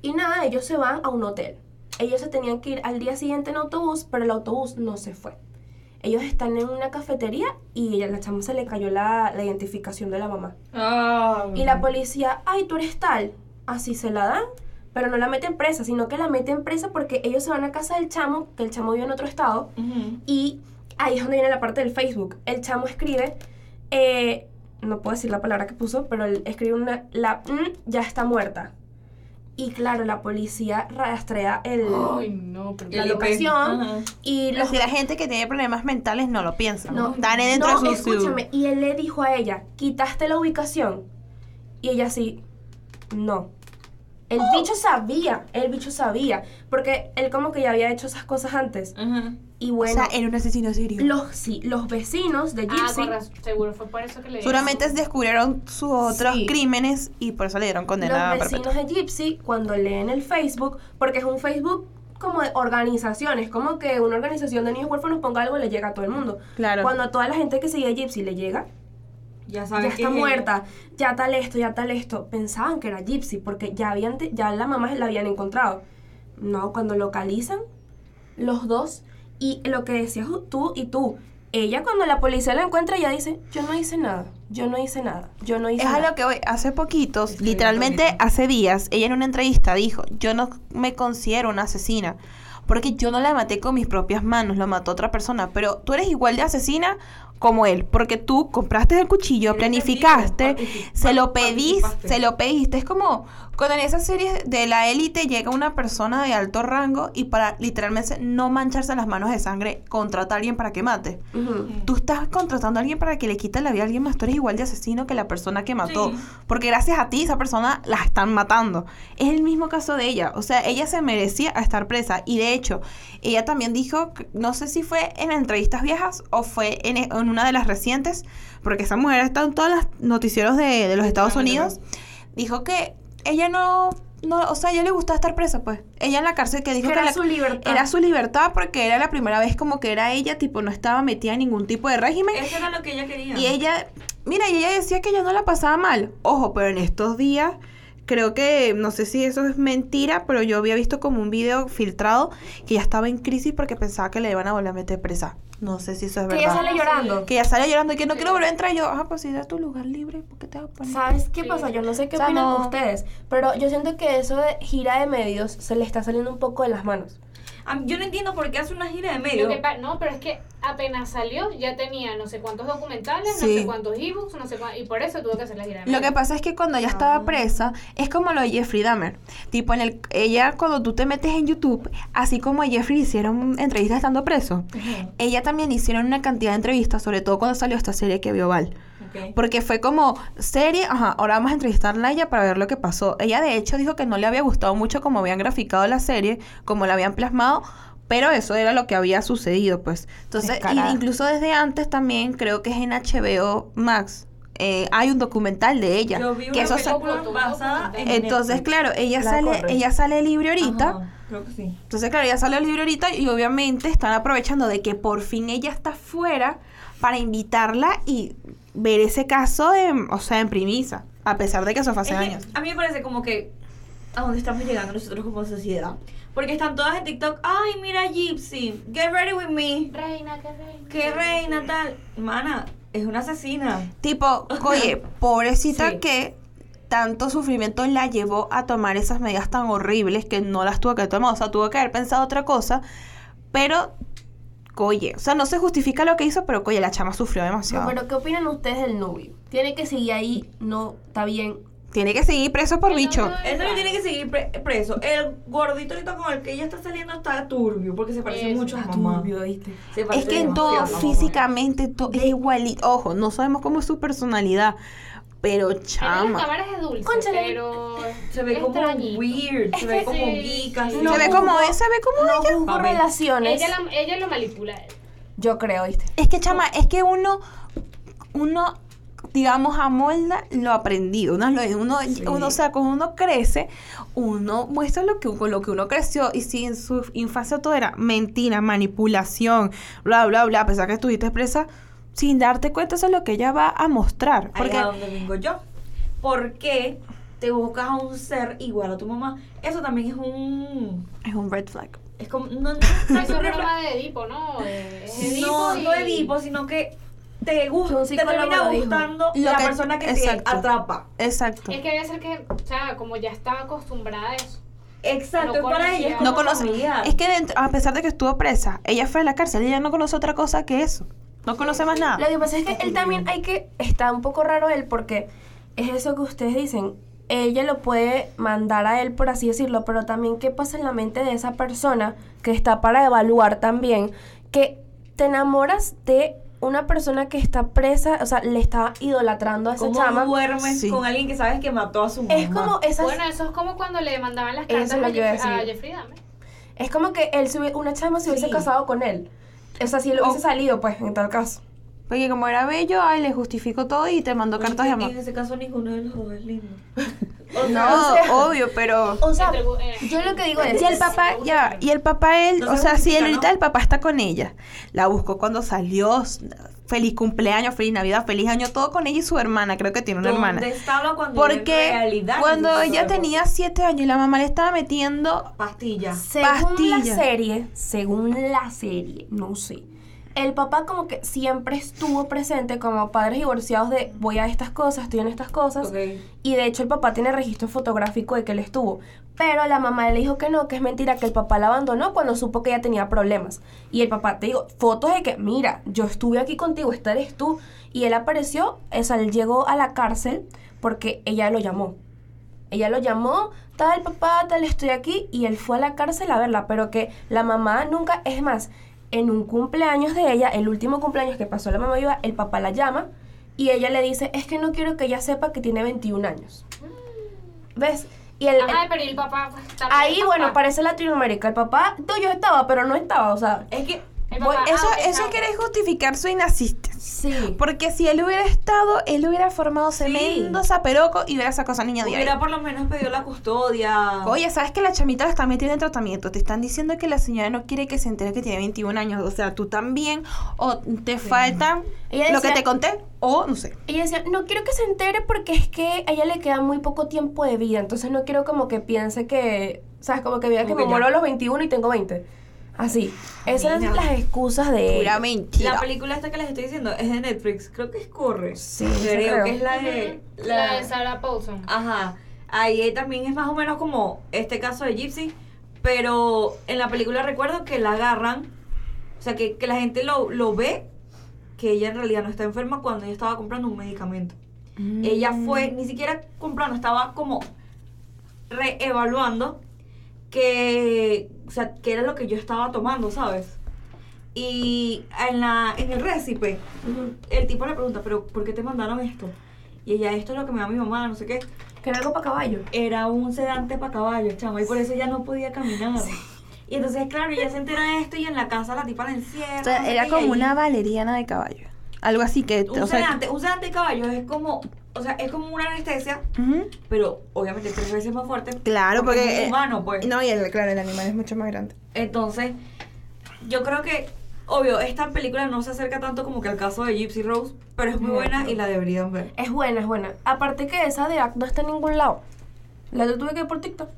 y nada, ellos se van a un hotel. Ellos se tenían que ir al día siguiente en autobús, pero el autobús no se fue. Ellos están en una cafetería y a la chama se le cayó la, la identificación de la mamá. Ah. Y la policía, ay, tú eres tal. Así se la dan, pero no la meten presa, sino que la meten presa porque ellos se van a casa del chamo, que el chamo vive en otro estado, y ahí es donde viene la parte del Facebook. El chamo escribe, eh, no puedo decir la palabra que puso, pero él escribe una, la mm, ya está muerta. Y claro, la policía rastrea el, Ay, no, pero la locación Ajá. y los si la gente que tiene problemas mentales no lo piensa. No, Están dentro no, de su escúchame. Y él le dijo a ella, ¿quitaste la ubicación? Y ella sí, no. El bicho sabía, el bicho sabía. Porque él como que ya había hecho esas cosas antes. Ajá. Y O bueno, sea, era un asesino serio. los, sí, los vecinos de Ah, Gypsy... con razón, seguro fue por eso que le Seguramente descubrieron sus otros Sí. crímenes y por eso le dieron condena los perpetua. vecinos de Gypsy, cuando leen el Facebook, porque es un Facebook como de organizaciones, como que una organización de niños huérfanos ponga algo y le llega a todo el mundo. Claro. Cuando a toda la gente que sigue a Gypsy le llega, Ya ya está es muerta, ya tal esto, ya tal esto. Pensaban que era Gypsy porque ya habían ya la mamá la habían encontrado. No, cuando localizan los dos y lo que decías tú y tú, ella cuando la policía la encuentra ya dice, "Yo no hice nada, yo no hice nada, yo no hice Es a nada." lo que voy. Hace poquitos, Estoy literalmente hace días, ella en una entrevista dijo, yo no me considero una asesina. Porque yo no la maté con mis propias manos, lo mató otra persona. Pero tú eres igual de asesina como él. Porque tú compraste el cuchillo, Eres planificaste, se lo participaste. se lo pediste. Es como cuando en esas series de la élite llega una persona de alto rango y para literalmente no mancharse las manos de sangre, contrata a alguien para que mate. Tú estás contratando a alguien para que le quite la vida a alguien más. Tú eres igual de asesino que la persona que mató. Sí. Porque gracias a ti esa persona la están matando. Es el mismo caso de ella. O sea, ella se merecía estar presa. Y de hecho, ella también dijo, no sé si fue en entrevistas viejas o fue en, en una de las recientes, porque esa mujer está en todos los noticieros de, de los Estados. Unidos. Dijo que ella no... No, o sea, a ella le gustaba estar presa, pues. Ella en la cárcel que dijo Que que, era su libertad. era su libertad porque era la primera vez como que era ella, tipo, no estaba metida en ningún tipo de régimen. Eso era lo que ella quería. Y ella, mira, y ella decía que ella no la pasaba mal. Ojo, pero en estos días creo que, no sé si eso es mentira, pero yo había visto como un video filtrado que ya estaba en crisis porque pensaba que le iban a volver a meter presa. No sé si eso es Que ella verdad. sale llorando. Que ya sale llorando y que no quiero volver a entrar. Y yo, ah, pues si da tu lugar libre, ¿por qué te vas a poner? ¿Sabes qué Sí. pasa? Yo no sé qué O sea, opinan no- ustedes, pero yo siento que eso de gira de medios se le está saliendo un poco de las manos. Yo no entiendo por qué hace una gira de Lo medio. no, pero es que apenas salió ya tenía no sé cuántos documentales, no sé cuántos ebooks, no sé cuántos, y por eso tuvo que hacer la gira. de Lo que pasa es que cuando ella estaba presa, es como lo de Jeffrey Dahmer. Tipo, en el, ella, cuando tú te metes en YouTube, así como a Jeffrey hicieron entrevistas estando preso, ella también hicieron una cantidad de entrevistas, sobre todo cuando salió esta serie que vio Val. Porque fue como serie, ajá, ahora vamos a entrevistarla a ella para ver lo que pasó. Ella de hecho dijo que no le había gustado mucho como habían graficado la serie, como la habían plasmado, pero eso era lo que había sucedido, pues. Entonces, y incluso desde antes también, creo que es en HBO Max, eh, hay un documental de ella. Yo vi que eso basada en entonces, claro, ella La sale, corre. ella sale libre ahorita. Ajá, creo que sí. Entonces, claro, ya salió el libro ahorita y obviamente están aprovechando de que por fin ella está fuera para invitarla y ver ese caso, en, o sea, en primisa, a pesar de que eso fue hace Es que años. a mí me parece como que a dónde estamos llegando nosotros como sociedad. Porque están todas en TikTok, ay, mira Gypsy, get ready with me, Reina, qué reina. qué reina tal. Mana, es una asesina. Tipo, oye, pobrecita Sí. que tanto sufrimiento la llevó a tomar esas medidas tan horribles que no las tuvo que tomar, o sea, tuvo que haber pensado otra cosa, pero, oye, o sea, no se justifica lo que hizo, pero, oye, la chama sufrió demasiado. Pero ¿qué opinan ustedes del Nubi? Tiene que seguir ahí, no, está bien. Tiene que seguir preso por El bicho. novio Él también tiene que seguir pre- preso. El gordito ahorita con el que ella está saliendo está turbio porque se parece Eso, mucho a mamá. turbio, ¿viste? Se Es que en todo, demasiado a mamá. físicamente, to- es igualito. Ojo, no sabemos cómo es su personalidad, pero las chama. cámaras es dulce, Cónchale. pero Se ve como extrañito. weird, se ve como sí, geek, sí. así. No se ve como es, se ve como No ella. relaciones. Ella, la- ella lo manipula. Yo creo, ¿viste? Es que chama, es que uno, uno, digamos, amolda lo aprendido. Uno, lo- uno, uno, o sea, cuando uno crece, uno muestra lo que, con lo que uno creció. Y si en su infancia todo era mentira, manipulación, bla, bla, bla, a pesar que estuviste presa, sin darte cuenta, eso es lo que ella va a mostrar. Ahí Porque a donde vengo yo. ¿Por qué te buscas a un ser igual a tu mamá? Eso también es un... es un red flag. Es como... No, no, No, no, es no, una broma de Edipo, ¿no? Es Edipo no, y- no Edipo, sino que te gusta, Un te termina gustando Lo la que- persona que exacto. te atrapa. Exacto. Es que debe ser que, o sea, como ya estaba acostumbrada a eso. Exacto, No es para ella es No conoce. familiar. Es que dentro- a pesar de que estuvo presa, ella fue a la cárcel y ella no conoce otra cosa que eso. No conoce más Lo nada. que pasa es que él también hay que. Está un poco raro él porque es eso que ustedes dicen. Ella lo puede mandar a él, por así decirlo, pero también qué pasa en la mente de esa persona que está para evaluar también. Que te enamoras de una persona que está presa, o sea, le está idolatrando a esa ¿Cómo chama. duermes Sí. con alguien que sabes que mató a su mamá? Es como esas. Bueno, eso es como cuando le mandaban las cartas es lo a, a Jeff- a decir. Jeffrey Dahmer. Es como que él se hubiese- una chama se hubiese Sí. casado con él. O sea, si él hubiese O- salido, pues, en tal caso. Porque como era bello, ay, le justificó todo y te mandó cartas de En amor. ese caso ninguno de los dos es lindo. O sea, No, o sea- obvio, pero... O sea, eh, yo lo que digo es. Y el papá, ya, y el papá, él, No o se sea, si él ahorita ¿no? el papá está con ella, la buscó cuando salió, feliz cumpleaños, feliz Navidad, feliz año, todo con ella y su hermana, creo que tiene una hermana. ¿Dónde estaba cuando en Porque realidad cuando ella tenía siete años y la mamá le estaba metiendo pastillas. Según Pastilla. la serie, según la serie, no sé. El papá como que siempre estuvo presente como padres divorciados de voy a estas cosas, estoy en estas cosas. Y de hecho el papá tiene registro fotográfico de que él estuvo. Pero la mamá le dijo que no, que es mentira, que el papá la abandonó cuando supo que ella tenía problemas. Y el papá, te digo, fotos de que, mira, yo estuve aquí contigo, esta eres tú. Y él apareció, o sea, llegó a la cárcel porque ella lo llamó. Ella lo llamó, tal papá, tal, estoy aquí. Y él fue a la cárcel a verla, pero que la mamá nunca, es más, en un cumpleaños de ella, el último cumpleaños que pasó la mamá viva, el papá la llama y ella le dice, es que no quiero que ella sepa que tiene 21 años. ¿Ves? Y el, Ajá, el- pero ¿y el papá? pues, ahí, el bueno, parece Latinoamérica. El papá tuyo estaba, pero no estaba, o sea, Es que papá, eso ah, eso quiere justificar su inassistencia. Sí. Porque si él hubiera estado, él hubiera formado tremendo zaperoco y hubiera sacado a esa niña de ahí. Hubiera por lo menos pedido la custodia. Oye, ¿sabes que la chamita metiendo en tratamiento? Te están diciendo que la señora no quiere que se entere que tiene 21 años. O sea, tú también. O te falta lo que te conté. O no sé. Ella decía, no quiero que se entere porque es que a ella le queda muy poco tiempo de vida, entonces no quiero como que piense que, ¿sabes? Como que vea que Como me que ya. muero a los 21 y tengo 20. Así. Esas eran Mira. las excusas de Pura mentira. La película esta que les estoy diciendo es de Netflix. Creo que es Corre. Sí, creo, creo. que es la de. Ujú, La de Sarah Paulson. Ajá. Ahí también es más o menos como este caso de Gypsy. Pero en la película recuerdo que la agarran. O sea, que, que la gente lo, lo ve. Que ella en realidad no está enferma cuando ella estaba comprando un medicamento. Ella fue, ni siquiera comprando, estaba como reevaluando que, o sea, que era lo que yo estaba tomando, ¿sabes? Y en, la, en el récipe, el tipo le pregunta, pero ¿por qué te mandaron esto? Y ella, esto es lo que me da mi mamá, no sé qué. Que era algo para caballo. Era un sedante para caballos, chama, y por eso ella no podía caminar. Y entonces, claro, ella se entera de esto y en la casa la tipa la encierra. O sea, no sé era como una valeriana de caballo. Algo así que. Un o sea, sedante, un sedante de caballos es como, o sea, es como una anestesia, pero obviamente tres veces más fuerte. Claro, porque. es eh, un humano, pues. No, y el, claro, el animal es mucho más grande. Entonces, yo creo que, obvio, esta película no se acerca tanto como que al caso de Gypsy Rose, pero es muy buena y la deberían ver. Es buena, es buena. Aparte que esa de Act no está en ningún lado. La tuve que ver por TikTok.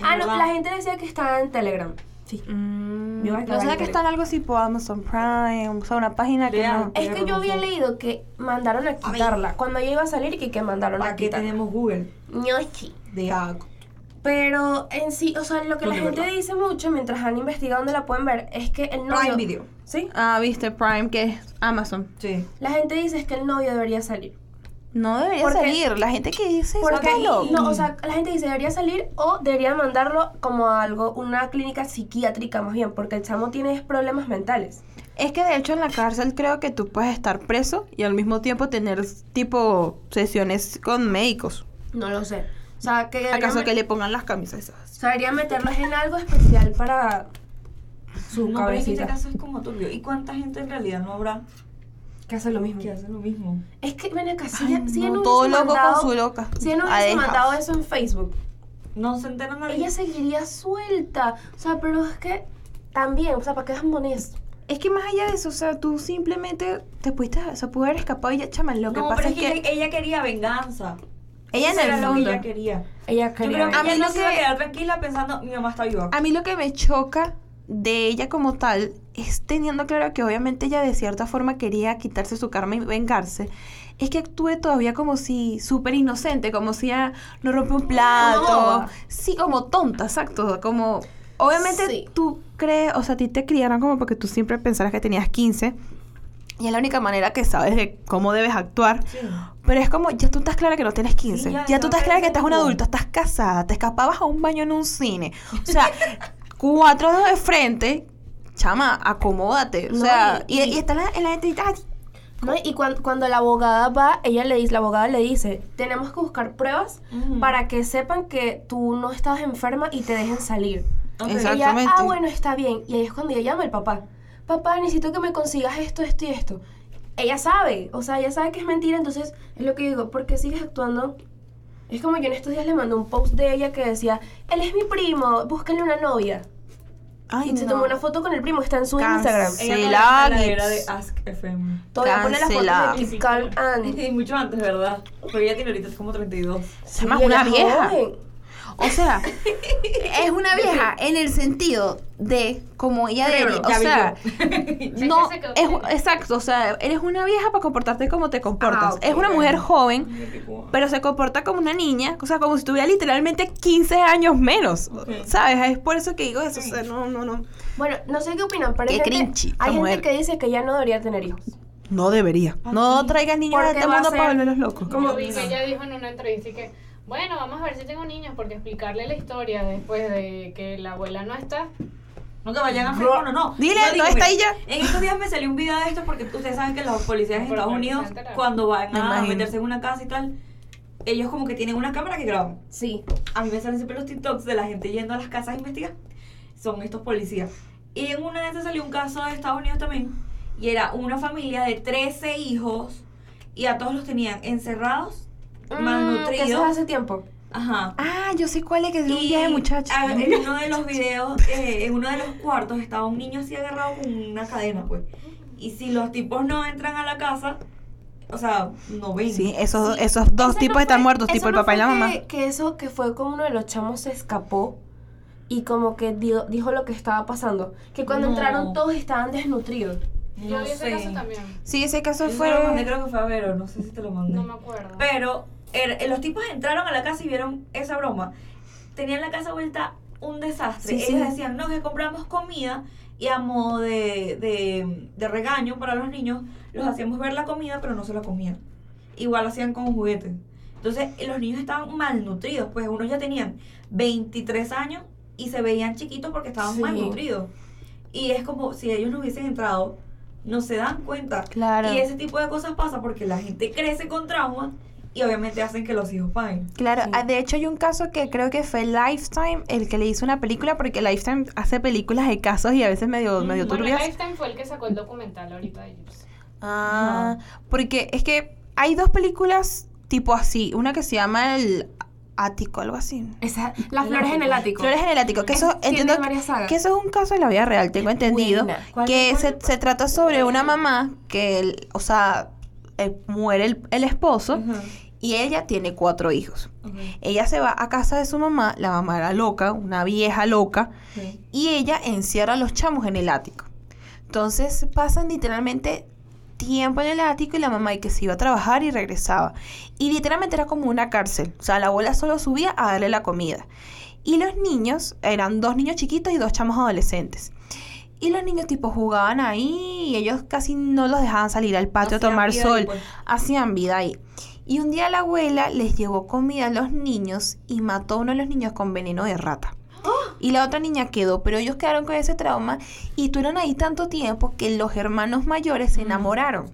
Ah, no, la gente decía que estaba en Telegram. Sí. Mm, Yo no sé que está en algo así por Amazon Prime, o sea, una página que no. Es que yo había leído que mandaron a quitarla. Cuando ella iba a salir y que, que mandaron a ¿Para quitarla. tenemos Google? Ñochi. De algo. Pero en sí, o sea, lo que No, la de gente verdad. dice mucho mientras han investigado dónde la pueden ver es que el novio. Prime Video. ¿Sí? Ah, viste, Prime, que es Amazon. Sí. La gente dice es que el novio debería salir. No debería Porque- salir. La gente que dice eso Porque, está loco. no, o sea, la gente dice debería salir o debería mandarlo como a algo, una clínica psiquiátrica más bien, porque el chamo tiene problemas mentales. Es que de hecho en la cárcel creo que tú puedes estar preso y al mismo tiempo tener tipo sesiones con médicos. No lo sé. O sea, que ¿Acaso que le pongan las camisas esas? o sea, deberían meterlas en algo especial para su No, pero es que este cabecita. caso es como turbio. ¿Y cuánta gente en realidad no habrá Que hace lo mismo. que hace lo mismo? Es que, ven acá, si, Ay, si no, no todo hubiese loco mandado- con su loca. Si ella no hubiese mandado eso en Facebook, No se entera nadie. ella seguiría suelta. O sea, pero es que también, o sea, ¿para qué jamones? Es que más allá de eso, o sea, tú simplemente te pudiste, o sea, pudo haber escapado y ya, chama, lo que no, pasa pero es que, ella, ella quería venganza. ella Eso en era lo que ella quería. Ella Yo quería. creo que A mí ella no lo se iba a que- quedar tranquila pensando, mi mamá está viva. a mí lo que me choca de ella como tal es teniendo claro que obviamente ella de cierta forma quería quitarse su karma y vengarse. Es que actúe todavía como si súper inocente, como si ella no rompe un plato. boba. Sí, como tonta, exacto. Como, obviamente Sí. tú crees, o sea, a ti te criaron como porque tú siempre pensaras que tenías 15. Y es la única manera que sabes de cómo debes actuar. Sí. Pero es como, ya tú estás clara que no tienes 15. Sí, ya, ya, tú estás clara que estás un adulto, estás casada, te escapabas a un baño en un cine. O sea, cuatro de frente, chama, acomódate. O sea, y- y, y- y está la, en la identidad. ¿No? Y cuan- cuando la abogada va, ella le dice, la abogada le dice, tenemos que buscar pruebas Ujú. para que sepan que tú no estás enferma y te dejen salir. Ok. Ella, Exactamente. ah, bueno, está bien. Y ahí es cuando ella llama al papá. Papá, necesito que me consigas esto, esto y esto. Ella sabe, o sea, ella sabe que es mentira, entonces es lo que digo, ¿por qué sigues actuando? Es como yo en estos días le mandé un post de ella que decía, él es mi primo, búsquenle una novia. Ay, y se no. tomó una foto con el primo, está en su Cansa- Instagram. Ella la era de Ask FM. Todavía pone las fotos Cancela. de Keep Calm and... Y mucho antes, ¿verdad? Porque ella tiene ahorita como 32. Se llama Sí, una vieja. joven. O sea, es una vieja en el sentido de como ella Cerebro, debería. O sea, no, es, exacto. O sea, eres una vieja para comportarte como te comportas. Ah, es una bueno. mujer joven pero se comporta como una niña, o sea, como si tuviera literalmente 15 años menos. ¿sabes? Es por eso que digo eso, o sea, no, no, no. Bueno, no sé qué opinan, pero hay, Qué gente, cringy, esta hay gente que dice que ya no debería tener hijos. No debería. No traigas niños de este mundo para volverlos locos. Que ella dijo en una entrevista y que, bueno, vamos a ver si tengo niños, porque explicarle la historia después de que la abuela no está. No que vayan a hacer Bro. uno, no. Dile, digo, ¿dónde está mira, ella? En estos días me salió un video de esto porque ustedes saben que los policías en Estados Unidos, cuando van a meterse en una casa y tal, ellos como que tienen una cámara que graban. Sí. A mí me salen siempre los TikToks de la gente yendo a las casas a investigar. Son estos policías. Y en una de esas salió un caso de Estados Unidos también. Y era una familia de 13 hijos. Y a todos los tenían encerrados, Mm, que eso es malnutridos. hace tiempo. Ajá. Ah, yo sé cuál es, que es un Y día de muchachos. a- en uno de los videos, eh, en uno de los cuartos, estaba un niño así agarrado con una cadena, pues. Y si los tipos no entran a la casa, o sea, no ven. Sí, esos, Sí. esos dos Ese tipos no están fue- muertos, eso tipo el no papá y la fue mamá. Que, que eso que fue como uno de los chamos se escapó y como que dio- dijo lo que estaba pasando. Que cuando No. entraron todos estaban desnutridos. Yo vi ese sé. caso también. Sí, ese caso Yo se lo mandé, fue... creo que fue a Vero, no sé si te lo mandé. No me acuerdo. Pero er- los tipos entraron a la casa y vieron esa broma. Tenían la casa vuelta un desastre. Sí, Ellos sí. decían, no, que compramos comida y a modo de, de, de regaño para los niños, los hacíamos ver la comida, pero no se la comían. Igual hacían con juguetes. Entonces, los niños estaban malnutridos, pues unos ya tenían 23 años y se veían chiquitos porque estaban Sí. malnutridos. Y es como si ellos no hubiesen entrado, no se dan cuenta. Claro. Y ese tipo de cosas pasa porque la gente crece con traumas y obviamente hacen que los hijos paguen. Claro, Sí. ah, de hecho hay un caso que creo que fue Lifetime el que le hizo una película porque Lifetime hace películas de casos y a veces medio, medio bueno, turbias. Lifetime fue el que sacó el documental ahorita de Gypsy. Ah, porque es que hay dos películas tipo así, una que se llama El Ático, algo así. Esa, las flores en el ático. Flores en el Ático, que eso Tiene entiendo que- que eso es un caso de la vida real, tengo entendido, Buena. ¿Cuál- que se, se trata sobre una mamá que, o sea, eh, muere el, el esposo y ella tiene cuatro hijos. Ella se va a casa de su mamá, la mamá era loca, una vieja loca, y ella encierra a los chamos en el ático. Entonces pasan literalmente tiempo en el ático y la mamá y que se iba a trabajar y regresaba. Y literalmente era como una cárcel. O sea, la abuela solo subía a darle la comida. Y los niños, eran dos niños chiquitos y dos chamos adolescentes. Y los niños tipo jugaban ahí y ellos casi no los dejaban salir al patio a tomar sol. ahí, pues. Hacían vida ahí. Y un día la abuela les llevó comida a los niños y mató a uno de los niños con veneno de rata. Y la otra niña quedó, pero ellos quedaron con ese trauma y estuvieron ahí tanto tiempo que los hermanos mayores se enamoraron.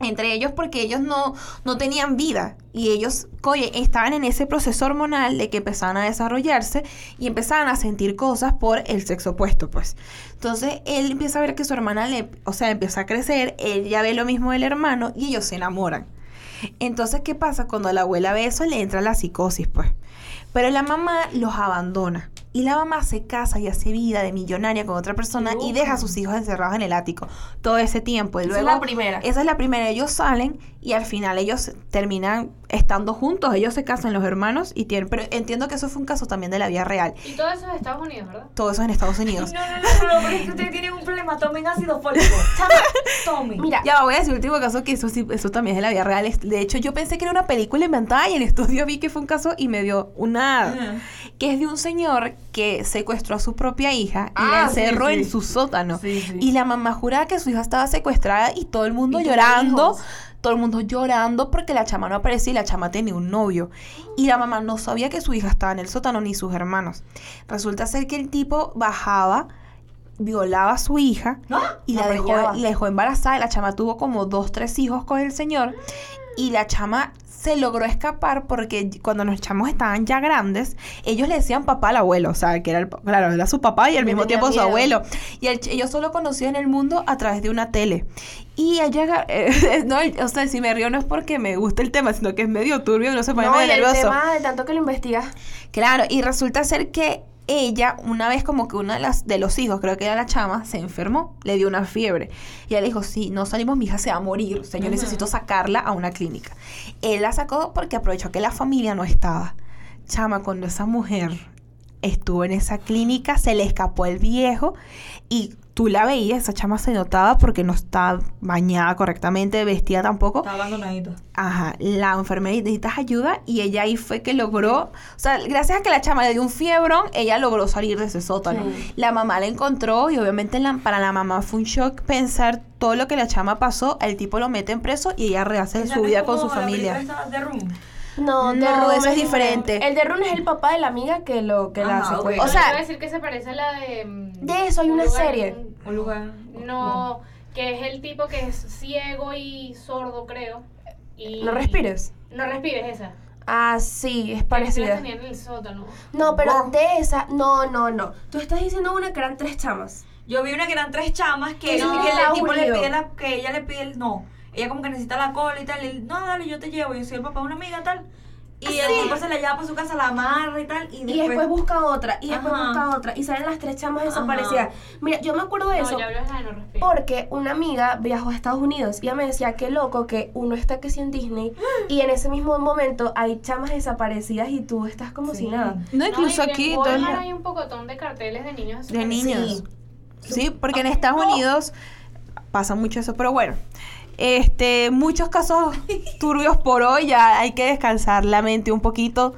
Entre ellos porque ellos no, no tenían vida y ellos, oye, estaban en ese proceso hormonal de que empezaban a desarrollarse y empezaban a sentir cosas por el sexo opuesto, pues. Entonces él empieza a ver que su hermana le, o sea, empieza a crecer, él ya ve lo mismo del hermano y ellos se enamoran. Entonces, ¿qué pasa? Cuando la abuela ve eso, le entra la psicosis, pues. Pero la mamá los abandona. Y la mamá se casa y hace vida de millonaria con otra persona y deja a sus hijos encerrados en el ático todo ese tiempo. Y Esa luego, es la primera. Esa es la primera. Ellos salen y al final ellos terminan estando juntos. Ellos se casan los hermanos y tienen... Pero entiendo que eso fue un caso también de la vida real. Y todo eso es de Estados Unidos, ¿verdad? Todo eso en Estados Unidos. No, no, no, no, no, pero es que ustedes tienen un problema. Tomen ácido fólico. Chama, tomen. Mira, Ya voy a decir el último caso que eso sí, eso también es de la vida real. Es- De hecho, yo pensé que era una película inventada y en estudio vi que fue un caso y me dio una que es de un señor que secuestró a su propia hija y Ah, la encerró sí. en su sótano. Sí, sí. Y la mamá juraba que su hija estaba secuestrada y todo el mundo ¿Y tuvo llorando. hijos? Todo el mundo llorando porque la chama no aparecía y la chama tenía un novio. Y la mamá no sabía que su hija estaba en el sótano ni sus hermanos. Resulta ser que el tipo bajaba, violaba a su hija ¡Ah! y La la dejó, la dejó embarazada. La chama tuvo como dos, tres hijos con el señor. Y la chama se logró escapar porque cuando los chamos estaban ya grandes, ellos le decían papá al abuelo. O sea, que era, el, claro, era su papá y al mismo tiempo su abuelo. Y el ellos solo conocían el mundo a través de una tele. Y ella, eh, no, o sea, si me río no es porque me gusta el tema, sino que es medio turbio, no se pone no, medio y el nervioso. tema de tanto que lo investigas. Claro, y resulta ser que ella, una vez como que una de, las, de los hijos, creo que era la chama, se enfermó, le dio una fiebre. Y ella le dijo, si no salimos, mi hija se va a morir. O sea, yo necesito sacarla a una clínica. Él la sacó porque aprovechó que la familia no estaba. Chama, cuando esa mujer estuvo en esa clínica, se le escapó el viejo y tú la veías, esa chama se notaba porque no estaba bañada correctamente, vestida tampoco. Está abandonadita. Ajá, la enfermera necesitas ayuda y ella ahí fue que logró, o sea, gracias a que la chama le dio un fiebrón, ella logró salir de ese sótano. Sí. La mamá la encontró y obviamente la- para la mamá fue un shock pensar todo lo que la chama pasó, el tipo lo mete en preso y ella rehace su vida con su familia. de No, No, The Room eso es diferente. El de Rune es el papá de la amiga que lo que la ok. secuestra. O sea- iba a decir que se parece a la de... mm, De eso hay un una lugar- serie. Un lugar. No, que es el tipo que es ciego y sordo, creo. Y No respires. No respires esa. Ah, sí, es parecida. tenían en el sótano. No, pero de esa, no, no, no. Tú estás diciendo una que eran tres chamas. Yo vi una que eran tres chamas que, No, que el tipo le pide la, que ella le pide el no. Ella como que necesita la cola y tal. Y él, no, dale, yo te llevo. Yo soy el papá de una amiga tal. Y el tipo se la lleva para su casa, la amarra y tal. Y Y después, después busca otra, y después Ajá. busca otra, y salen las tres chamas Ajá. desaparecidas. Mira, yo me acuerdo de eso. No, no. Porque una amiga viajó a Estados Unidos y ella me decía que loco que uno está que sí en Disney y en ese mismo momento hay chamas desaparecidas y tú estás como si Sí. nada. No, incluso en aquí. Todo el- hay un pocotón de carteles de niños de niños. Sí. Sí, porque en Estados Unidos pasa mucho eso, pero bueno. Este, muchos casos turbios por hoy, ya hay que descansar la mente un poquito.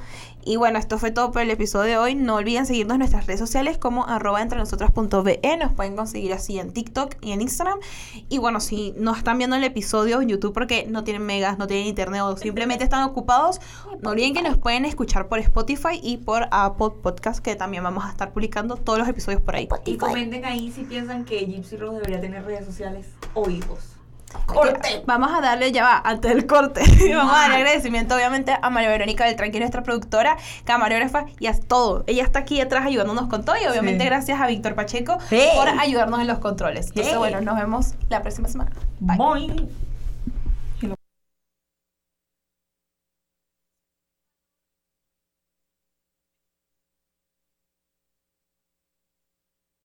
Y bueno, esto fue todo por el episodio de hoy. No olviden seguirnos en nuestras redes sociales como arroba entre nosotras.be. Nos pueden conseguir así en TikTok y en Instagram. Y bueno, si no están viendo el episodio en YouTube porque no tienen megas, no tienen internet o simplemente están ocupados, no olviden que nos pueden escuchar por Spotify y por Apple Podcast, que también vamos a estar publicando todos los episodios por ahí. Y comenten ahí si piensan que Gypsy Rose debería tener redes sociales o hijos. Corte. Vamos a darle, ya va, antes del corte. Vamos a darle agradecimiento, obviamente, a María Verónica Beltrán, que es nuestra productora, camarógrafa y a todo. Ella está aquí atrás ayudándonos con todo y obviamente Sí. gracias a Víctor Pacheco Hey. por ayudarnos en los controles. Entonces, Hey. bueno, nos vemos la próxima semana. Bye.